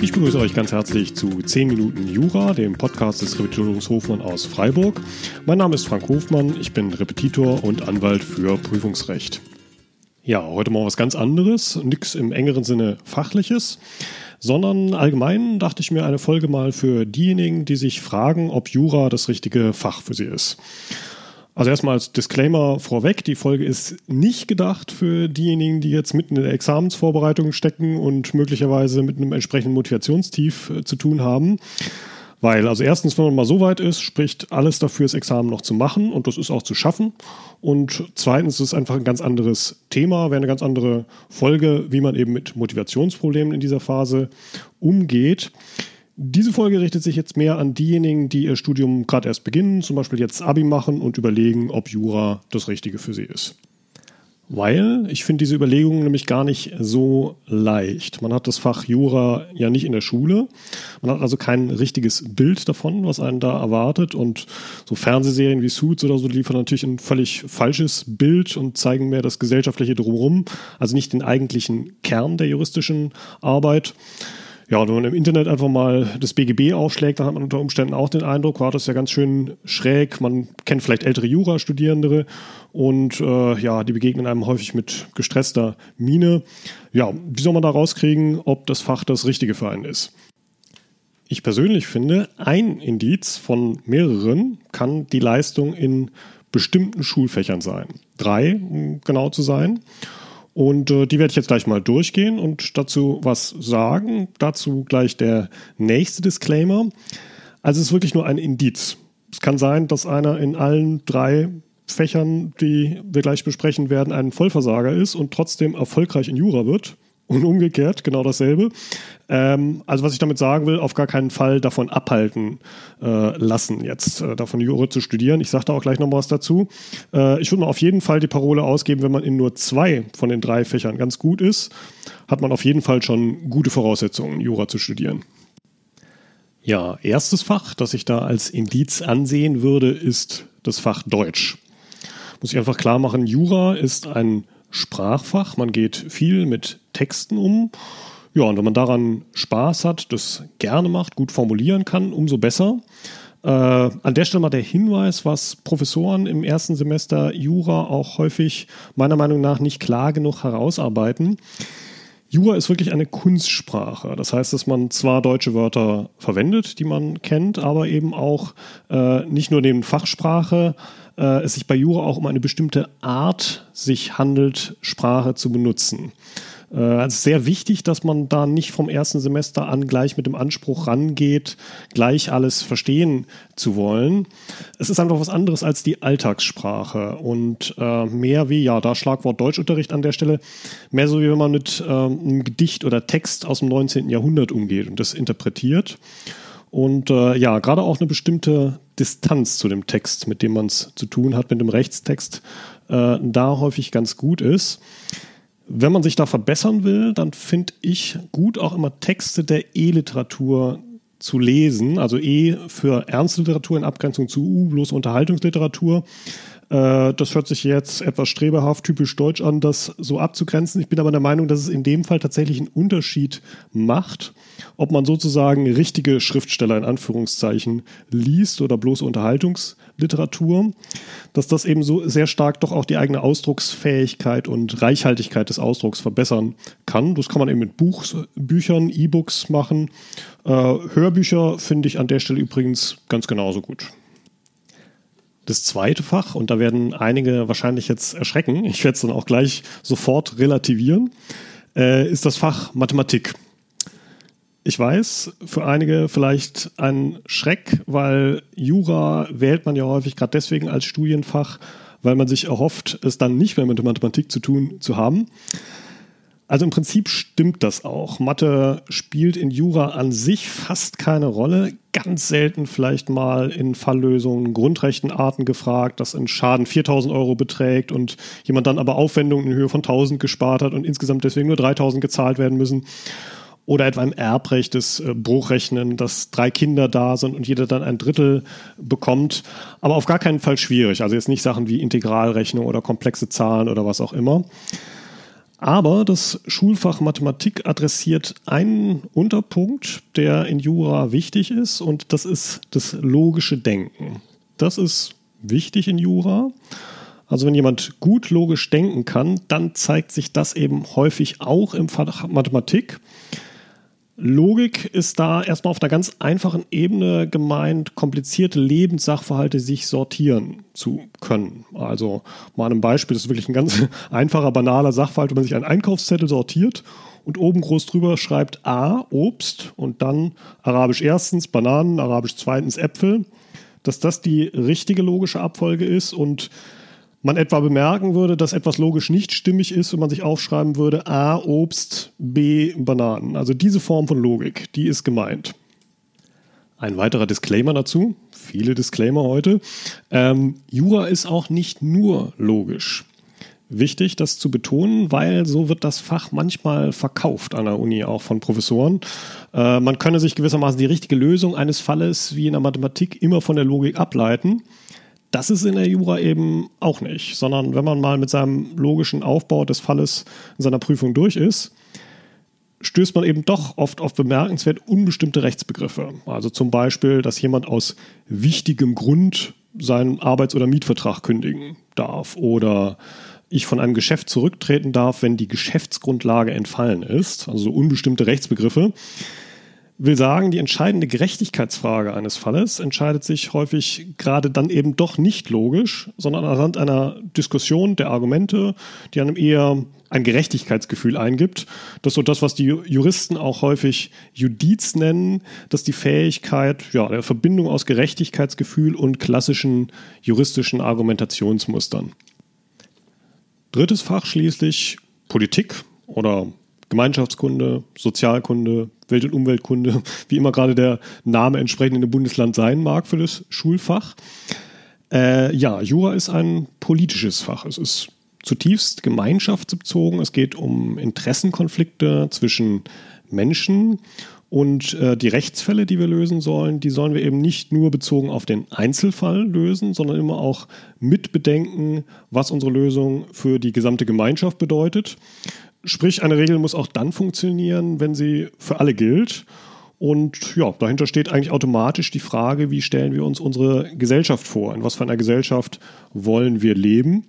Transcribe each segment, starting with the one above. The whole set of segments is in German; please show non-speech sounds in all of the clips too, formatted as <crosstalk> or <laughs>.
Ich begrüße euch ganz herzlich zu 10 Minuten Jura, dem Podcast des Repetitorums Hofmann aus Freiburg. Mein Name ist Frank Hofmann, ich bin Repetitor und Anwalt für Prüfungsrecht. Ja, heute mal was ganz anderes, nichts im engeren Sinne fachliches, sondern allgemein dachte ich mir eine Folge mal für diejenigen, die sich fragen, ob Jura das richtige Fach für sie ist. Also erstmal als Disclaimer vorweg, die Folge ist nicht gedacht für diejenigen, die jetzt mitten in der Examensvorbereitung stecken und möglicherweise mit einem entsprechenden Motivationstief äh, zu tun haben. Weil, also erstens, wenn man mal so weit ist, spricht alles dafür, das Examen noch zu machen und das ist auch zu schaffen. Und zweitens ist es einfach ein ganz anderes Thema, wäre eine ganz andere Folge, wie man eben mit Motivationsproblemen in dieser Phase umgeht. Diese Folge richtet sich jetzt mehr an diejenigen, die ihr Studium gerade erst beginnen, zum Beispiel jetzt Abi machen und überlegen, ob Jura das Richtige für sie ist. Weil ich finde diese Überlegungen nämlich gar nicht so leicht. Man hat das Fach Jura ja nicht in der Schule. Man hat also kein richtiges Bild davon, was einen da erwartet. Und so Fernsehserien wie Suits oder so liefern natürlich ein völlig falsches Bild und zeigen mehr das gesellschaftliche Drumherum, also nicht den eigentlichen Kern der juristischen Arbeit. Ja, wenn man im Internet einfach mal das BGB aufschlägt, dann hat man unter Umständen auch den Eindruck, war das ja ganz schön schräg. Man kennt vielleicht ältere Jurastudierende und äh, ja, die begegnen einem häufig mit gestresster Miene. Ja, wie soll man da rauskriegen, ob das Fach das Richtige für einen ist? Ich persönlich finde, ein Indiz von mehreren kann die Leistung in bestimmten Schulfächern sein. Drei, um genau zu sein. Und äh, die werde ich jetzt gleich mal durchgehen und dazu was sagen. Dazu gleich der nächste Disclaimer. Also es ist wirklich nur ein Indiz. Es kann sein, dass einer in allen drei Fächern, die wir gleich besprechen werden, ein Vollversager ist und trotzdem erfolgreich in Jura wird und umgekehrt genau dasselbe. Ähm, also was ich damit sagen will, auf gar keinen Fall davon abhalten äh, lassen, jetzt äh, davon Jura zu studieren. Ich sage da auch gleich noch was dazu. Äh, ich würde mal auf jeden Fall die Parole ausgeben, wenn man in nur zwei von den drei Fächern ganz gut ist, hat man auf jeden Fall schon gute Voraussetzungen, Jura zu studieren. Ja, erstes Fach, das ich da als Indiz ansehen würde, ist das Fach Deutsch. Muss ich einfach klar machen, Jura ist ein Sprachfach. Man geht viel mit Texten um. Ja, und wenn man daran Spaß hat, das gerne macht, gut formulieren kann, umso besser. Äh, an der Stelle mal der Hinweis, was Professoren im ersten Semester Jura auch häufig meiner Meinung nach nicht klar genug herausarbeiten. Jura ist wirklich eine Kunstsprache. Das heißt, dass man zwar deutsche Wörter verwendet, die man kennt, aber eben auch äh, nicht nur neben Fachsprache äh, es sich bei Jura auch um eine bestimmte Art sich handelt, Sprache zu benutzen. Äh, also sehr wichtig, dass man da nicht vom ersten Semester an gleich mit dem Anspruch rangeht, gleich alles verstehen zu wollen. Es ist einfach was anderes als die Alltagssprache und äh, mehr wie, ja, da Schlagwort Deutschunterricht an der Stelle, mehr so wie wenn man mit ähm, einem Gedicht oder Text aus dem 19. Jahrhundert umgeht und das interpretiert. Und äh, ja, gerade auch eine bestimmte Distanz zu dem Text, mit dem man es zu tun hat, mit dem Rechtstext, äh, da häufig ganz gut ist. Wenn man sich da verbessern will, dann finde ich gut auch immer Texte der E-Literatur zu lesen. Also E für Ernstliteratur in Abgrenzung zu U, bloß Unterhaltungsliteratur. Äh, das hört sich jetzt etwas streberhaft, typisch deutsch an, das so abzugrenzen. Ich bin aber der Meinung, dass es in dem Fall tatsächlich einen Unterschied macht, ob man sozusagen richtige Schriftsteller in Anführungszeichen liest oder bloße Unterhaltungsliteratur, dass das eben so sehr stark doch auch die eigene Ausdrucksfähigkeit und Reichhaltigkeit des Ausdrucks verbessern kann. Das kann man eben mit Buchs, Büchern, E-Books machen. Äh, Hörbücher finde ich an der Stelle übrigens ganz genauso gut. Das zweite Fach, und da werden einige wahrscheinlich jetzt erschrecken, ich werde es dann auch gleich sofort relativieren, äh, ist das Fach Mathematik. Ich weiß, für einige vielleicht ein Schreck, weil Jura wählt man ja häufig gerade deswegen als Studienfach, weil man sich erhofft, es dann nicht mehr mit Mathematik zu tun zu haben. Also im Prinzip stimmt das auch. Mathe spielt in Jura an sich fast keine Rolle. Ganz selten vielleicht mal in Falllösungen, Grundrechtenarten gefragt, dass ein Schaden 4000 Euro beträgt und jemand dann aber Aufwendungen in Höhe von 1000 gespart hat und insgesamt deswegen nur 3000 gezahlt werden müssen. oder etwa im Erbrecht des äh, Bruchrechnen, dass drei Kinder da sind und jeder dann ein Drittel bekommt. Aber auf gar keinen Fall schwierig. Also jetzt nicht Sachen wie Integralrechnung oder komplexe Zahlen oder was auch immer. Aber das Schulfach Mathematik adressiert einen Unterpunkt, der in Jura wichtig ist, und das ist das logische Denken. Das ist wichtig in Jura. Also wenn jemand gut logisch denken kann, dann zeigt sich das eben häufig auch im Fach Mathematik. Logik ist da erstmal auf einer ganz einfachen Ebene gemeint, komplizierte Lebenssachverhalte sich sortieren zu können. Also mal ein Beispiel, das ist wirklich ein ganz <laughs> einfacher, banaler Sachverhalt, wenn man sich einen Einkaufszettel sortiert und oben groß drüber schreibt A, Obst und dann Arabisch erstens Bananen, Arabisch zweitens Äpfel, dass das die richtige logische Abfolge ist und man etwa bemerken würde, dass etwas logisch nicht stimmig ist, wenn man sich aufschreiben würde, A Obst, B Bananen. Also diese Form von Logik, die ist gemeint. Ein weiterer Disclaimer dazu, viele Disclaimer heute. Ähm, Jura ist auch nicht nur logisch. Wichtig, das zu betonen, weil so wird das Fach manchmal verkauft an der Uni, auch von Professoren. Äh, man könne sich gewissermaßen die richtige Lösung eines Falles wie in der Mathematik immer von der Logik ableiten. Das ist in der Jura eben auch nicht, sondern wenn man mal mit seinem logischen Aufbau des Falles in seiner Prüfung durch ist, stößt man eben doch oft auf bemerkenswert unbestimmte Rechtsbegriffe. Also zum Beispiel, dass jemand aus wichtigem Grund seinen Arbeits- oder Mietvertrag kündigen darf oder ich von einem Geschäft zurücktreten darf, wenn die Geschäftsgrundlage entfallen ist. Also so unbestimmte Rechtsbegriffe will sagen, die entscheidende Gerechtigkeitsfrage eines Falles entscheidet sich häufig gerade dann eben doch nicht logisch, sondern anhand einer Diskussion der Argumente, die einem eher ein Gerechtigkeitsgefühl eingibt. Das ist so das, was die Juristen auch häufig Judiz nennen, dass die Fähigkeit ja, der Verbindung aus Gerechtigkeitsgefühl und klassischen juristischen Argumentationsmustern. Drittes Fach schließlich Politik oder Gemeinschaftskunde, Sozialkunde, Welt- und Umweltkunde, <laughs> wie immer gerade der Name entsprechend in dem Bundesland sein mag für das Schulfach. Äh, ja, Jura ist ein politisches Fach. Es ist zutiefst gemeinschaftsbezogen. Es geht um Interessenkonflikte zwischen Menschen und äh, die Rechtsfälle, die wir lösen sollen, die sollen wir eben nicht nur bezogen auf den Einzelfall lösen, sondern immer auch mitbedenken, was unsere Lösung für die gesamte Gemeinschaft bedeutet. Sprich, eine Regel muss auch dann funktionieren, wenn sie für alle gilt. Und ja, dahinter steht eigentlich automatisch die Frage, wie stellen wir uns unsere Gesellschaft vor? In was für einer Gesellschaft wollen wir leben?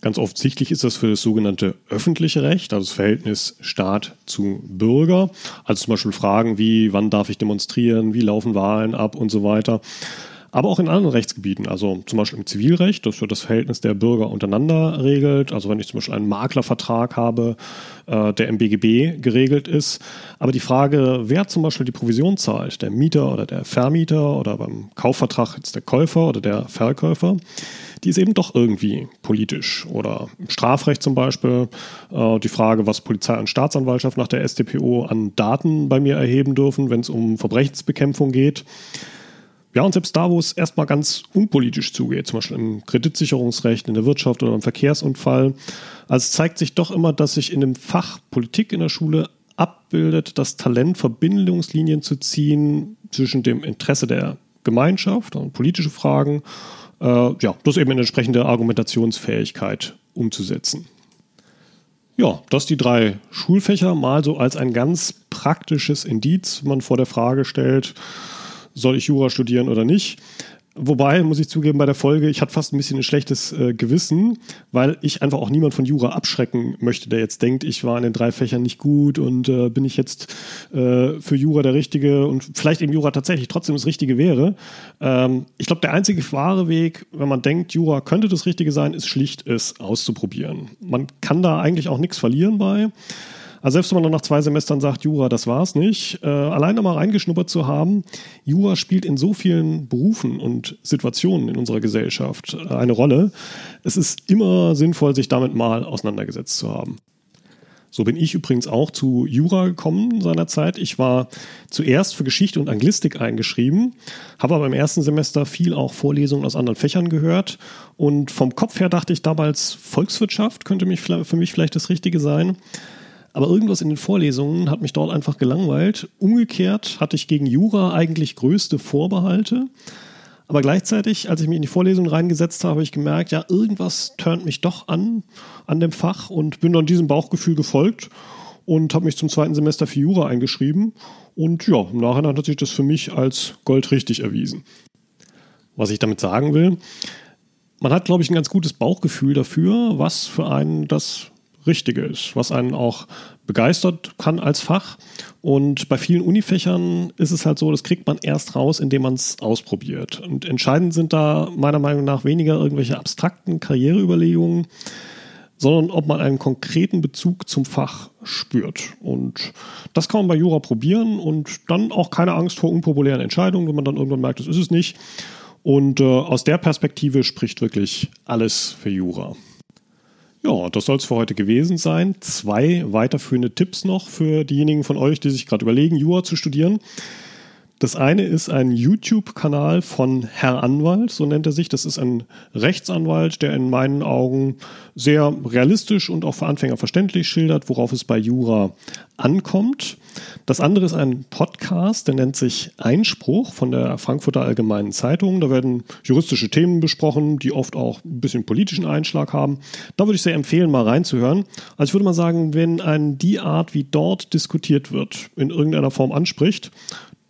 Ganz offensichtlich ist das für das sogenannte öffentliche Recht, also das Verhältnis Staat zu Bürger. Also zum Beispiel Fragen wie, wann darf ich demonstrieren, wie laufen Wahlen ab und so weiter aber auch in anderen Rechtsgebieten, also zum Beispiel im Zivilrecht, das für das Verhältnis der Bürger untereinander regelt. Also wenn ich zum Beispiel einen Maklervertrag habe, äh, der im BGB geregelt ist. Aber die Frage, wer zum Beispiel die Provision zahlt, der Mieter oder der Vermieter oder beim Kaufvertrag jetzt der Käufer oder der Verkäufer, die ist eben doch irgendwie politisch. Oder im Strafrecht zum Beispiel äh, die Frage, was Polizei und Staatsanwaltschaft nach der StPO an Daten bei mir erheben dürfen, wenn es um Verbrechensbekämpfung geht. Ja, und selbst da, wo es erstmal ganz unpolitisch zugeht, zum Beispiel im Kreditsicherungsrecht, in der Wirtschaft oder im Verkehrsunfall, also zeigt sich doch immer, dass sich in dem Fach Politik in der Schule abbildet, das Talent, Verbindungslinien zu ziehen zwischen dem Interesse der Gemeinschaft und politische Fragen, äh, ja, das eben in entsprechende Argumentationsfähigkeit umzusetzen. Ja, das die drei Schulfächer mal so als ein ganz praktisches Indiz, wenn man vor der Frage stellt, soll ich Jura studieren oder nicht. Wobei, muss ich zugeben, bei der Folge, ich hatte fast ein bisschen ein schlechtes äh, Gewissen, weil ich einfach auch niemand von Jura abschrecken möchte, der jetzt denkt, ich war in den drei Fächern nicht gut und äh, bin ich jetzt äh, für Jura der Richtige und vielleicht eben Jura tatsächlich trotzdem das Richtige wäre. Ähm, ich glaube, der einzige wahre Weg, wenn man denkt, Jura könnte das Richtige sein, ist schlicht, es auszuprobieren. Man kann da eigentlich auch nichts verlieren bei. Also selbst wenn man nach zwei Semestern sagt, Jura, das war's nicht, äh, alleine mal reingeschnuppert zu haben, Jura spielt in so vielen Berufen und Situationen in unserer Gesellschaft äh, eine Rolle. Es ist immer sinnvoll, sich damit mal auseinandergesetzt zu haben. So bin ich übrigens auch zu Jura gekommen seinerzeit. Ich war zuerst für Geschichte und Anglistik eingeschrieben, habe aber im ersten Semester viel auch Vorlesungen aus anderen Fächern gehört und vom Kopf her dachte ich damals, Volkswirtschaft könnte mich für mich vielleicht das Richtige sein. Aber irgendwas in den Vorlesungen hat mich dort einfach gelangweilt. Umgekehrt hatte ich gegen Jura eigentlich größte Vorbehalte. Aber gleichzeitig, als ich mich in die Vorlesung reingesetzt habe, habe ich gemerkt, ja, irgendwas turnt mich doch an, an dem Fach und bin dann diesem Bauchgefühl gefolgt und habe mich zum zweiten Semester für Jura eingeschrieben. Und ja, im Nachhinein hat sich das für mich als goldrichtig erwiesen. Was ich damit sagen will, man hat, glaube ich, ein ganz gutes Bauchgefühl dafür, was für einen das Richtige ist, was einen auch begeistert kann als Fach. Und bei vielen Unifächern ist es halt so, das kriegt man erst raus, indem man es ausprobiert. Und entscheidend sind da meiner Meinung nach weniger irgendwelche abstrakten Karriereüberlegungen, sondern ob man einen konkreten Bezug zum Fach spürt. Und das kann man bei Jura probieren und dann auch keine Angst vor unpopulären Entscheidungen, wenn man dann irgendwann merkt, das ist es nicht. Und äh, aus der Perspektive spricht wirklich alles für Jura. Ja, das soll es für heute gewesen sein. Zwei weiterführende Tipps noch für diejenigen von euch, die sich gerade überlegen, Jura zu studieren. Das eine ist ein YouTube-Kanal von Herr Anwalt, so nennt er sich. Das ist ein Rechtsanwalt, der in meinen Augen sehr realistisch und auch für Anfänger verständlich schildert, worauf es bei Jura ankommt. Das andere ist ein Podcast, der nennt sich Einspruch von der Frankfurter Allgemeinen Zeitung. Da werden juristische Themen besprochen, die oft auch ein bisschen politischen Einschlag haben. Da würde ich sehr empfehlen, mal reinzuhören. Also ich würde mal sagen, wenn ein die Art, wie dort diskutiert wird, in irgendeiner Form anspricht,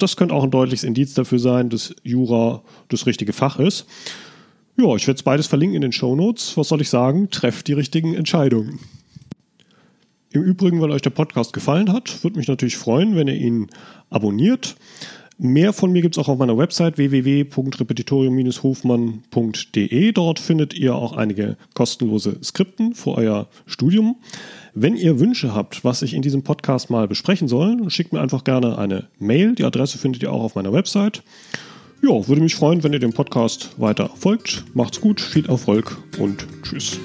das könnte auch ein deutliches Indiz dafür sein, dass Jura das richtige Fach ist. Ja, ich werde es beides verlinken in den Show Notes. Was soll ich sagen? Trefft die richtigen Entscheidungen. Im Übrigen, wenn euch der Podcast gefallen hat, würde mich natürlich freuen, wenn ihr ihn abonniert. Mehr von mir gibt es auch auf meiner Website www.repetitorium-hofmann.de. Dort findet ihr auch einige kostenlose Skripten für euer Studium. Wenn ihr Wünsche habt, was ich in diesem Podcast mal besprechen soll, schickt mir einfach gerne eine Mail. Die Adresse findet ihr auch auf meiner Website. Ja, würde mich freuen, wenn ihr dem Podcast weiter folgt. Macht's gut, viel Erfolg und tschüss.